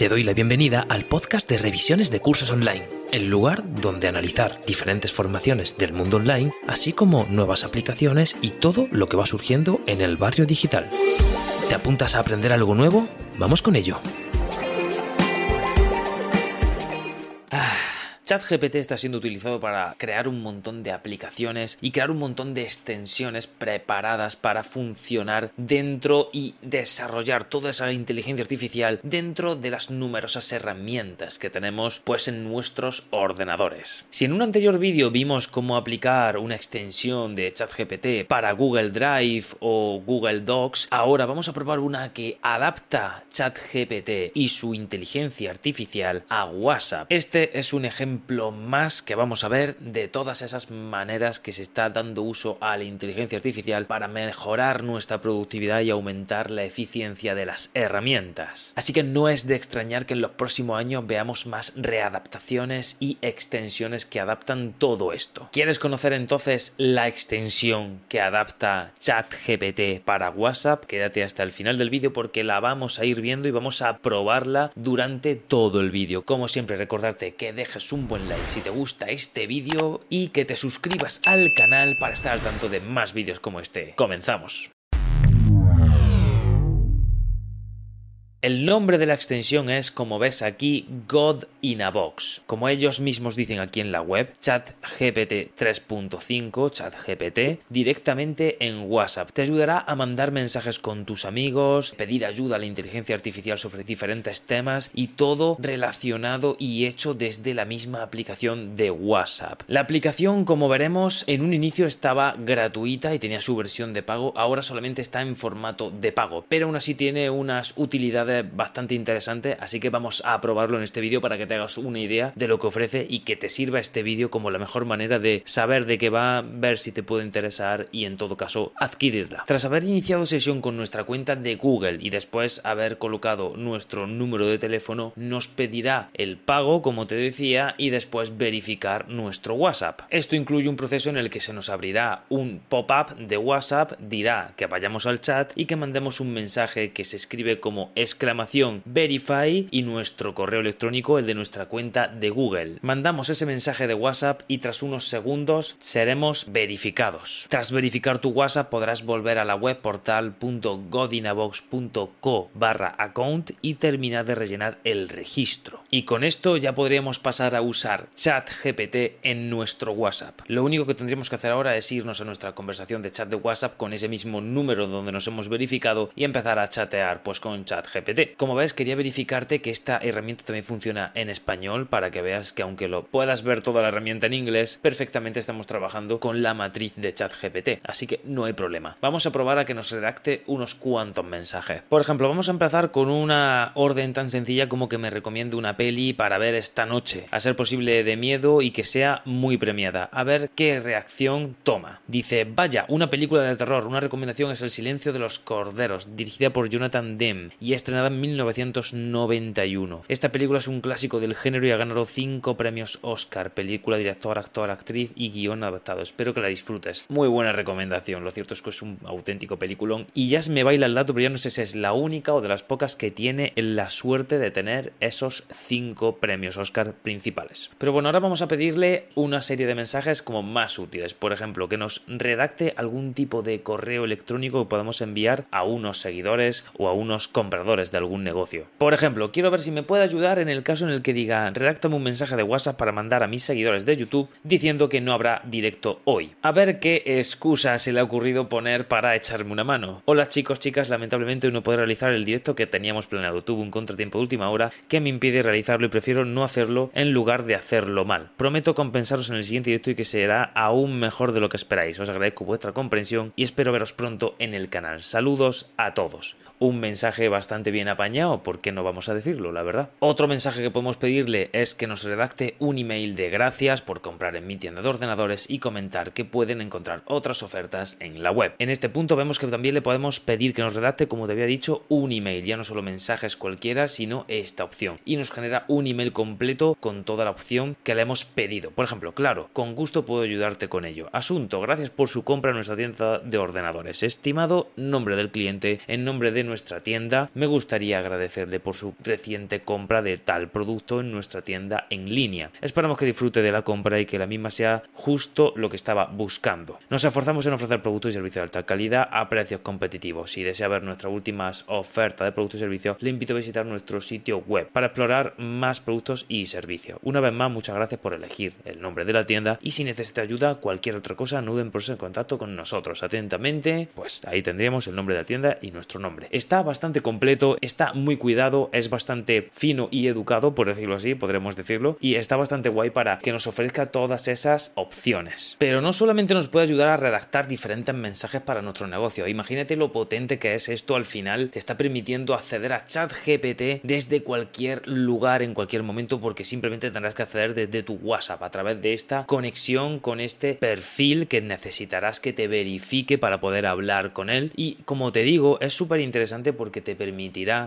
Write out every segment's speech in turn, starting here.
Te doy la bienvenida al podcast de revisiones de cursos online, el lugar donde analizar diferentes formaciones del mundo online, así como nuevas aplicaciones y todo lo que va surgiendo en el barrio digital. ¿Te apuntas a aprender algo nuevo? Vamos con ello. ChatGPT está siendo utilizado para crear un montón de aplicaciones y crear un montón de extensiones preparadas para funcionar dentro y desarrollar toda esa inteligencia artificial dentro de las numerosas herramientas que tenemos pues en nuestros ordenadores. Si en un anterior vídeo vimos cómo aplicar una extensión de ChatGPT para Google Drive o Google Docs, ahora vamos a probar una que adapta ChatGPT y su inteligencia artificial a WhatsApp. Este es un ejemplo más que vamos a ver de todas esas maneras que se está dando uso a la inteligencia artificial para mejorar nuestra productividad y aumentar la eficiencia de las herramientas. Así que no es de extrañar que en los próximos años veamos más readaptaciones y extensiones que adaptan todo esto. ¿Quieres conocer entonces la extensión que adapta ChatGPT para WhatsApp? Quédate hasta el final del vídeo porque la vamos a ir viendo y vamos a probarla durante todo el vídeo. Como siempre, recordarte que dejes un buen like si te gusta este vídeo y que te suscribas al canal para estar al tanto de más vídeos como este. Comenzamos. El nombre de la extensión es, como ves aquí, God in a Box. Como ellos mismos dicen aquí en la web, ChatGPT 3.5, ChatGPT, directamente en WhatsApp. Te ayudará a mandar mensajes con tus amigos, pedir ayuda a la inteligencia artificial sobre diferentes temas y todo relacionado y hecho desde la misma aplicación de WhatsApp. La aplicación, como veremos, en un inicio estaba gratuita y tenía su versión de pago, ahora solamente está en formato de pago, pero aún así tiene unas utilidades bastante interesante, así que vamos a probarlo en este vídeo para que te hagas una idea de lo que ofrece y que te sirva este vídeo como la mejor manera de saber de qué va, ver si te puede interesar y en todo caso adquirirla. Tras haber iniciado sesión con nuestra cuenta de Google y después haber colocado nuestro número de teléfono, nos pedirá el pago, como te decía, y después verificar nuestro WhatsApp. Esto incluye un proceso en el que se nos abrirá un pop-up de WhatsApp, dirá que vayamos al chat y que mandemos un mensaje que se escribe como es exclamación verify y nuestro correo electrónico, el de nuestra cuenta de Google. Mandamos ese mensaje de WhatsApp y tras unos segundos seremos verificados. Tras verificar tu WhatsApp podrás volver a la web portal.godinabox.co barra account y terminar de rellenar el registro. Y con esto ya podríamos pasar a usar ChatGPT en nuestro WhatsApp. Lo único que tendríamos que hacer ahora es irnos a nuestra conversación de chat de WhatsApp con ese mismo número donde nos hemos verificado y empezar a chatear pues con ChatGPT. Como ves, quería verificarte que esta herramienta también funciona en español para que veas que aunque lo puedas ver toda la herramienta en inglés, perfectamente estamos trabajando con la matriz de ChatGPT, así que no hay problema. Vamos a probar a que nos redacte unos cuantos mensajes. Por ejemplo, vamos a empezar con una orden tan sencilla como que me recomiende una peli para ver esta noche, a ser posible de miedo y que sea muy premiada. A ver qué reacción toma. Dice, vaya, una película de terror, una recomendación es El silencio de los corderos, dirigida por Jonathan Demme y estrenada en 1991. Esta película es un clásico del género y ha ganado 5 premios Oscar, película, director, actor, actriz y guion adaptado. Espero que la disfrutes. Muy buena recomendación, lo cierto es que es un auténtico peliculón. Y ya se me baila el dato, pero ya no sé si es la única o de las pocas que tiene la suerte de tener esos 5 premios Oscar principales. Pero bueno, ahora vamos a pedirle una serie de mensajes como más útiles. Por ejemplo, que nos redacte algún tipo de correo electrónico que podamos enviar a unos seguidores o a unos compradores de algún negocio. Por ejemplo, quiero ver si me puede ayudar en el caso en el que diga, redáctame un mensaje de WhatsApp para mandar a mis seguidores de YouTube diciendo que no habrá directo hoy. A ver qué excusa se le ha ocurrido poner para echarme una mano. Hola chicos, chicas, lamentablemente hoy no puedo realizar el directo que teníamos planeado. Tuve un contratiempo de última hora que me impide realizarlo y prefiero no hacerlo en lugar de hacerlo mal. Prometo compensaros en el siguiente directo y que será aún mejor de lo que esperáis. Os agradezco vuestra comprensión y espero veros pronto en el canal. Saludos a todos. Un mensaje bastante bien bien apañado, ¿por qué no vamos a decirlo, la verdad? Otro mensaje que podemos pedirle es que nos redacte un email de gracias por comprar en mi tienda de ordenadores y comentar que pueden encontrar otras ofertas en la web. En este punto vemos que también le podemos pedir que nos redacte, como te había dicho, un email, ya no solo mensajes cualquiera, sino esta opción. Y nos genera un email completo con toda la opción que le hemos pedido. Por ejemplo, claro, con gusto puedo ayudarte con ello. Asunto, gracias por su compra en nuestra tienda de ordenadores. Estimado nombre del cliente, en nombre de nuestra tienda, me gustaría agradecerle por su reciente compra de tal producto en nuestra tienda en línea. Esperamos que disfrute de la compra y que la misma sea justo lo que estaba buscando. Nos esforzamos en ofrecer productos y servicios de alta calidad a precios competitivos. Si desea ver nuestras últimas ofertas de productos y servicios, le invito a visitar nuestro sitio web para explorar más productos y servicios. Una vez más, muchas gracias por elegir el nombre de la tienda y si necesita ayuda, cualquier otra cosa, no duden por en contacto con nosotros. Atentamente, pues ahí tendríamos el nombre de la tienda y nuestro nombre. Está bastante completo, está muy cuidado, es bastante fino y educado, por decirlo así, podremos decirlo, y está bastante guay para que nos ofrezca todas esas opciones. Pero no solamente nos puede ayudar a redactar diferentes mensajes para nuestro negocio, imagínate lo potente que es esto al final, te está permitiendo acceder a ChatGPT desde cualquier lugar, en cualquier momento, porque simplemente tendrás que acceder desde tu WhatsApp a través de esta conexión con este perfil que necesitarás que te verifique para poder hablar con él. Y como te digo, es súper interesante porque te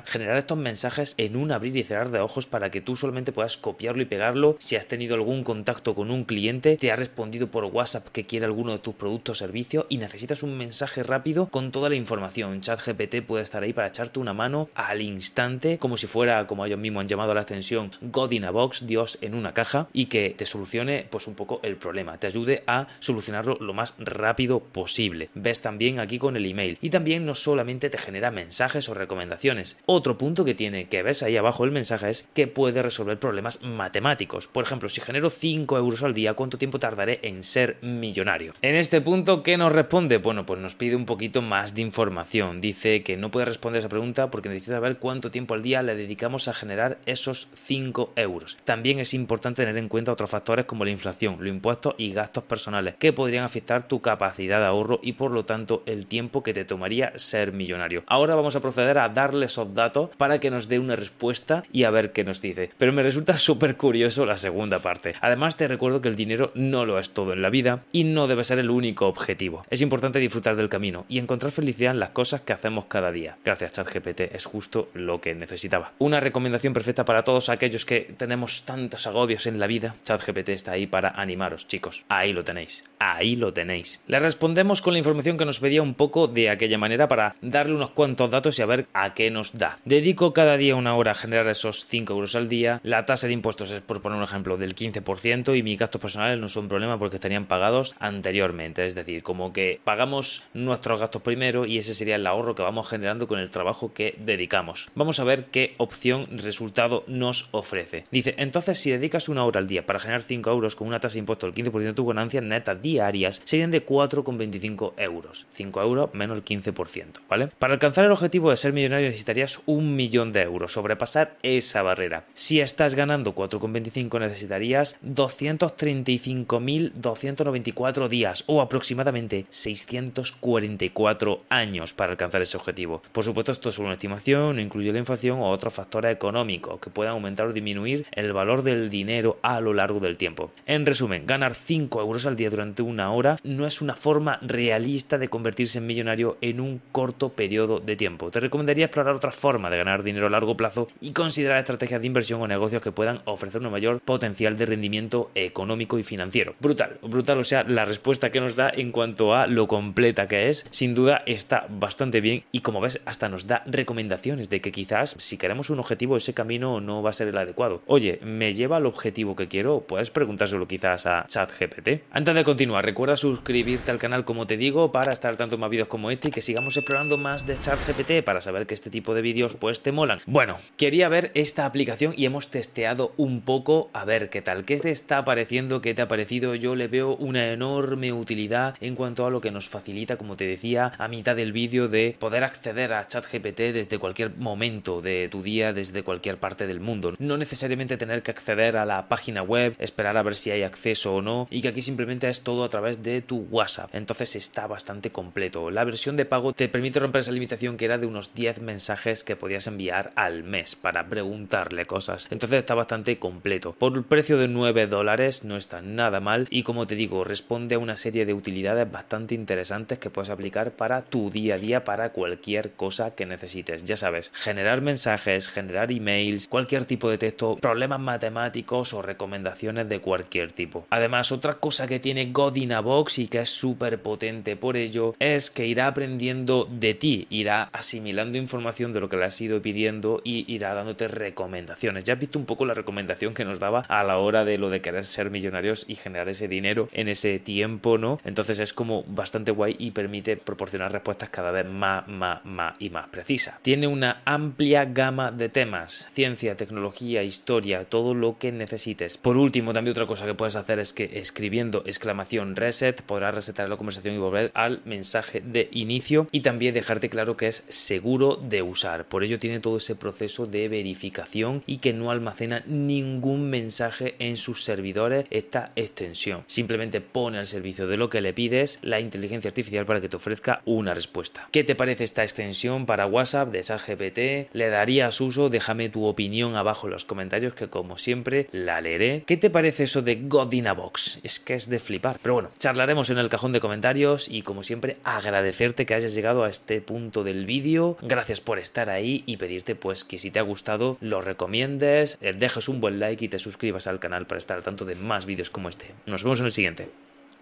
generar estos mensajes en un abrir y cerrar de ojos para que tú solamente puedas copiarlo y pegarlo. Si has tenido algún contacto con un cliente, te ha respondido por WhatsApp que quiere alguno de tus productos o servicios y necesitas un mensaje rápido con toda la información. ChatGPT puede estar ahí para echarte una mano al instante, como si fuera, como ellos mismos han llamado la extensión, God in a Box, Dios en una caja, y que te solucione pues un poco el problema, te ayude a solucionarlo lo más rápido posible. Ves también aquí con el email. Y también no solamente te genera mensajes o recomendaciones. Otro punto que tiene que ves ahí abajo el mensaje es que puede resolver problemas matemáticos. Por ejemplo, si genero 5 euros al día, ¿cuánto tiempo tardaré en ser millonario? En este punto, ¿qué nos responde? Bueno, pues nos pide un poquito más de información. Dice que no puede responder esa pregunta porque necesita saber cuánto tiempo al día le dedicamos a generar esos 5 euros. También es importante tener en cuenta otros factores como la inflación, los impuestos y gastos personales que podrían afectar tu capacidad de ahorro y por lo tanto el tiempo que te tomaría ser millonario. Ahora vamos a proceder a darle esos datos para que nos dé una respuesta y a ver qué nos dice. Pero me resulta súper curioso la segunda parte. Además te recuerdo que el dinero no lo es todo en la vida y no debe ser el único objetivo. Es importante disfrutar del camino y encontrar felicidad en las cosas que hacemos cada día. Gracias ChatGPT, es justo lo que necesitaba. Una recomendación perfecta para todos aquellos que tenemos tantos agobios en la vida. ChatGPT está ahí para animaros, chicos. Ahí lo tenéis. Ahí lo tenéis. Le respondemos con la información que nos pedía un poco de aquella manera para darle unos cuantos datos y a ver a qué nos da. Dedico cada día una hora a generar esos 5 euros al día. La tasa de impuestos es, por poner un ejemplo, del 15% y mis gastos personales no son problema porque estarían pagados anteriormente. Es decir, como que pagamos nuestros gastos primero y ese sería el ahorro que vamos generando con el trabajo que dedicamos. Vamos a ver qué opción resultado nos ofrece. Dice, entonces si dedicas una hora al día para generar 5 euros con una tasa de impuesto del 15% de tu ganancias netas diarias, serían de 4,25 euros. 5 euros menos el 15%, ¿vale? Para alcanzar el objetivo de ser millonario necesitarías un millón de euros, sobrepasar esa barrera. Si estás ganando 4,25 necesitarías 235.294 días o aproximadamente 644 años para alcanzar ese objetivo. Por supuesto, esto es una estimación, no incluye la inflación o otros factores económicos que puedan aumentar o disminuir el valor del dinero a lo largo del tiempo. En resumen, ganar 5 euros al día durante una hora no es una forma realista de convertirse en millonario en un corto periodo de tiempo. Te recomendaría explorar otras formas de ganar dinero a largo plazo y considerar estrategias de inversión o negocios que puedan ofrecer un mayor potencial de rendimiento económico y financiero. Brutal, brutal, o sea, la respuesta que nos da en cuanto a lo completa que es, sin duda está bastante bien y como ves, hasta nos da recomendaciones de que quizás si queremos un objetivo, ese camino no va a ser el adecuado. Oye, ¿me lleva al objetivo que quiero? Puedes preguntárselo quizás a ChatGPT. Antes de continuar, recuerda suscribirte al canal como te digo para estar tanto más vídeos como este y que sigamos explorando más de ChatGPT para saber que este tipo de vídeos pues te molan. Bueno, quería ver esta aplicación y hemos testeado un poco a ver qué tal, qué te está pareciendo, qué te ha parecido. Yo le veo una enorme utilidad en cuanto a lo que nos facilita, como te decía, a mitad del vídeo de poder acceder a ChatGPT desde cualquier momento de tu día, desde cualquier parte del mundo. No necesariamente tener que acceder a la página web, esperar a ver si hay acceso o no y que aquí simplemente es todo a través de tu WhatsApp. Entonces está bastante completo. La versión de pago te permite romper esa limitación que era de unos 10 mensajes que podías enviar al mes para preguntarle cosas. Entonces está bastante completo. Por el precio de 9 dólares no está nada mal y como te digo, responde a una serie de utilidades bastante interesantes que puedes aplicar para tu día a día, para cualquier cosa que necesites. Ya sabes, generar mensajes, generar emails, cualquier tipo de texto, problemas matemáticos o recomendaciones de cualquier tipo. Además, otra cosa que tiene Godinabox y que es súper potente por ello es que irá aprendiendo de ti, irá asimilando información de lo que le has ido pidiendo y irá dándote recomendaciones. Ya has visto un poco la recomendación que nos daba a la hora de lo de querer ser millonarios y generar ese dinero en ese tiempo, ¿no? Entonces es como bastante guay y permite proporcionar respuestas cada vez más, más, más y más precisas. Tiene una amplia gama de temas, ciencia, tecnología, historia, todo lo que necesites. Por último, también otra cosa que puedes hacer es que escribiendo exclamación reset podrás resetar la conversación y volver al mensaje de inicio y también dejarte claro que es seguro de usar. Por ello tiene todo ese proceso de verificación y que no almacena ningún mensaje en sus servidores esta extensión. Simplemente pone al servicio de lo que le pides la inteligencia artificial para que te ofrezca una respuesta. ¿Qué te parece esta extensión para WhatsApp de ChatGPT? ¿Le darías uso? Déjame tu opinión abajo en los comentarios que como siempre la leeré. ¿Qué te parece eso de Godinabox? Es que es de flipar. Pero bueno, charlaremos en el cajón de comentarios y como siempre agradecerte que hayas llegado a este punto del vídeo. Gracias por estar ahí y pedirte pues que si te ha gustado lo recomiendes, eh, dejes un buen like y te suscribas al canal para estar al tanto de más vídeos como este. Nos vemos en el siguiente.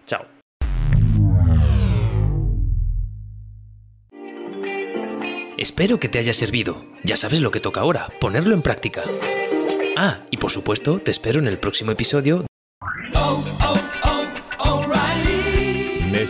Chao. Espero que te haya servido. Ya sabes lo que toca ahora, ponerlo en práctica. Ah, y por supuesto, te espero en el próximo episodio.